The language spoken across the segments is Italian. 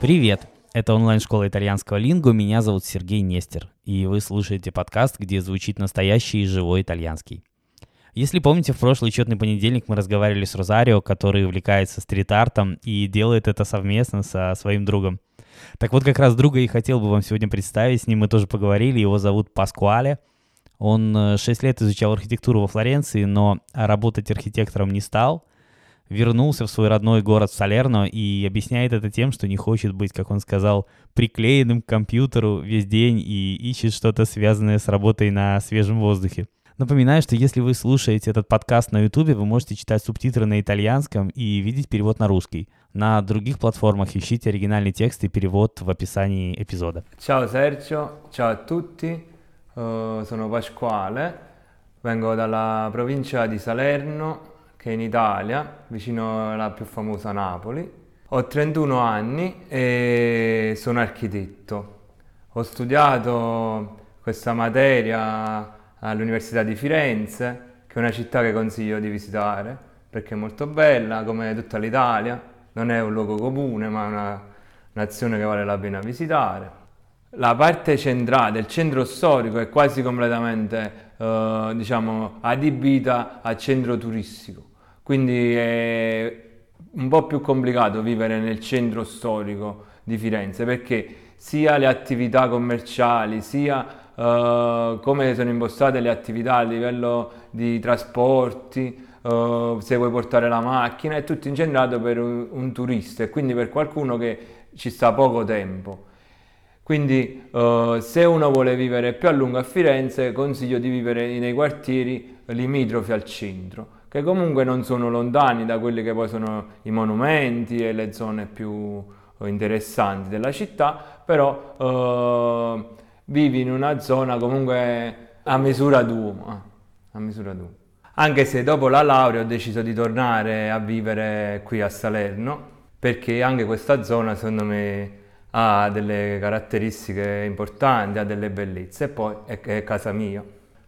Привет! Это онлайн-школа итальянского лингу. Меня зовут Сергей Нестер. И вы слушаете подкаст, где звучит настоящий и живой итальянский. Если помните, в прошлый четный понедельник мы разговаривали с Розарио, который увлекается стрит-артом и делает это совместно со своим другом. Так вот, как раз друга и хотел бы вам сегодня представить. С ним мы тоже поговорили. Его зовут Паскуале. Он 6 э, лет изучал архитектуру во Флоренции, но работать архитектором не стал – вернулся в свой родной город Салерно и объясняет это тем, что не хочет быть, как он сказал, приклеенным к компьютеру весь день и ищет что-то связанное с работой на свежем воздухе. Напоминаю, что если вы слушаете этот подкаст на YouTube, вы можете читать субтитры на итальянском и видеть перевод на русский. На других платформах ищите оригинальный текст и перевод в описании эпизода. Ciao Sergio, ciao a tutti, uh, sono Pasquale, vengo dalla provincia di Salerno, che è in Italia, vicino alla più famosa Napoli. Ho 31 anni e sono architetto. Ho studiato questa materia all'Università di Firenze, che è una città che consiglio di visitare perché è molto bella, come tutta l'Italia. Non è un luogo comune, ma è una nazione che vale la pena visitare. La parte centrale del centro storico è quasi completamente eh, diciamo, adibita a centro turistico quindi è un po' più complicato vivere nel centro storico di Firenze perché sia le attività commerciali, sia uh, come sono impostate le attività a livello di trasporti, uh, se vuoi portare la macchina, è tutto incentrato per un, un, turista e quindi per qualcuno che ci sta poco tempo. Quindi uh, se uno vuole vivere più a lungo a Firenze consiglio di vivere nei quartieri limitrofi al centro che comunque non sono lontani da quelli che poi sono i monumenti e le zone più eh, interessanti della città, però eh, vivi in una zona comunque a misura d'uomo, a misura d'uomo. Anche se dopo la laurea ho deciso di tornare a vivere qui a Salerno, perché anche questa zona secondo me ha delle caratteristiche importanti, ha delle bellezze e poi è, è casa mia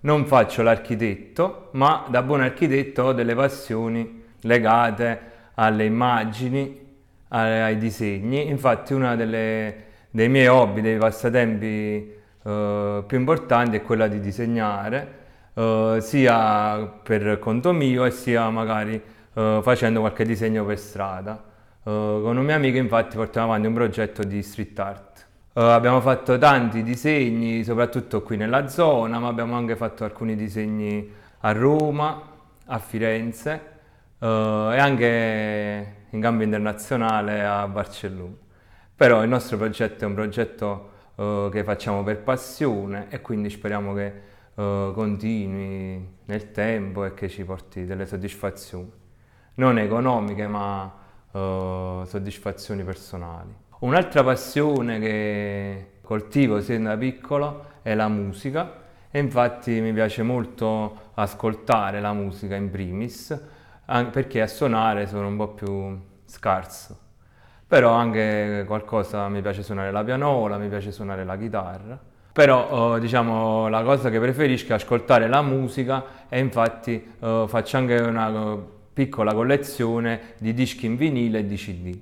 non faccio l'architetto, ma da buon architetto ho delle passioni legate alle immagini, ai disegni. Infatti uno dei miei hobby, dei passatempi eh, più importanti è quella di disegnare, eh, sia per conto mio e sia magari eh, facendo qualche disegno per strada. Eh, con un mio amico infatti portiamo avanti un progetto di street art. Uh, abbiamo fatto tanti disegni, soprattutto qui nella zona, ma abbiamo anche fatto alcuni disegni a Roma, a Firenze uh, e anche in cambio internazionale a Barcellona. Però il nostro progetto è un progetto che facciamo per passione e quindi speriamo che continui nel tempo e che ci porti delle soddisfazioni, non economiche ma soddisfazioni personali. Un'altra passione che coltivo sin da piccolo è la musica e infatti mi piace molto ascoltare la musica in primis, perché a suonare sono un po' più scarso. Però anche qualcosa mi piace suonare la pianola, mi piace suonare la chitarra. Però oh, diciamo la cosa che preferisco è ascoltare la musica e infatti oh, faccio anche una piccola collezione di dischi in vinile e di CD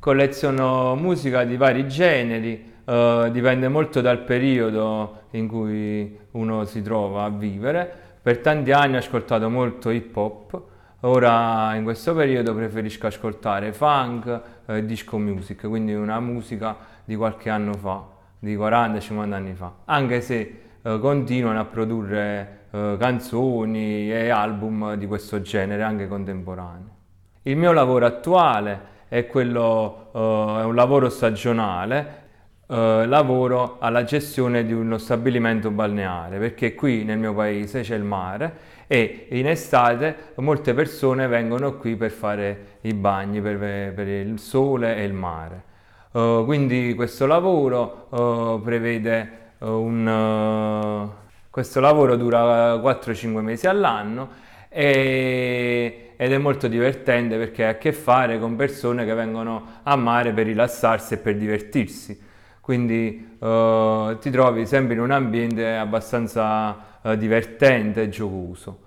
colleziono musica di vari generi, eh, dipende molto dal periodo in cui uno si trova a vivere. Per tanti anni ho ascoltato molto hip hop, ora in questo periodo preferisco ascoltare funk e eh, disco music, quindi una musica di qualche anno fa, di 40-50 anni fa, anche se eh, continuano a produrre eh, canzoni e album di questo genere, anche contemporanei. Il mio lavoro attuale è, quello, uh, è un lavoro stagionale, uh, lavoro alla gestione di uno stabilimento balneare, perché qui nel mio paese c'è il mare e in estate molte persone vengono qui per fare i bagni, per, per il sole e il mare. Uh, quindi questo lavoro prevede un... questo lavoro dura 4-5 mesi all'anno e ed è molto divertente perché ha a che fare con persone che vengono a mare per rilassarsi e per divertirsi. Quindi uh, ti trovi sempre in un ambiente abbastanza uh, divertente e giocoso.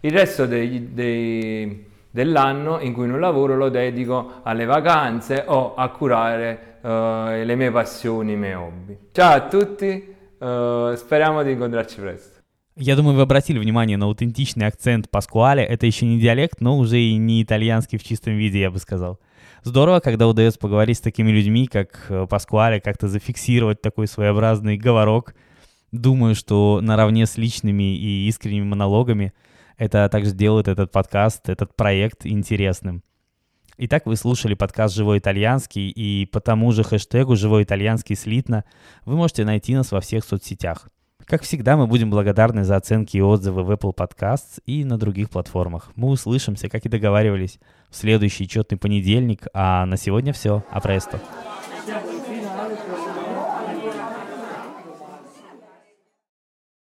Il resto dei, dei, dell'anno in cui non lavoro lo dedico alle vacanze o a curare uh, le mie passioni, i miei hobby. Ciao a tutti, speriamo di incontrarci presto. Я думаю, вы обратили внимание на аутентичный акцент Паскуале. Это еще не диалект, но уже и не итальянский в чистом виде, я бы сказал. Здорово, когда удается поговорить с такими людьми, как э, Паскуале, как-то зафиксировать такой своеобразный говорок. Думаю, что наравне с личными и искренними монологами это также делает этот подкаст, этот проект интересным. Итак, вы слушали подкаст «Живой итальянский», и по тому же хэштегу «Живой итальянский слитно» вы можете найти нас во всех соцсетях. Как всегда, мы будем благодарны за оценки и отзывы в Apple Podcasts и на других платформах. Мы услышимся, как и договаривались, в следующий четный понедельник, а на сегодня все. Апресто.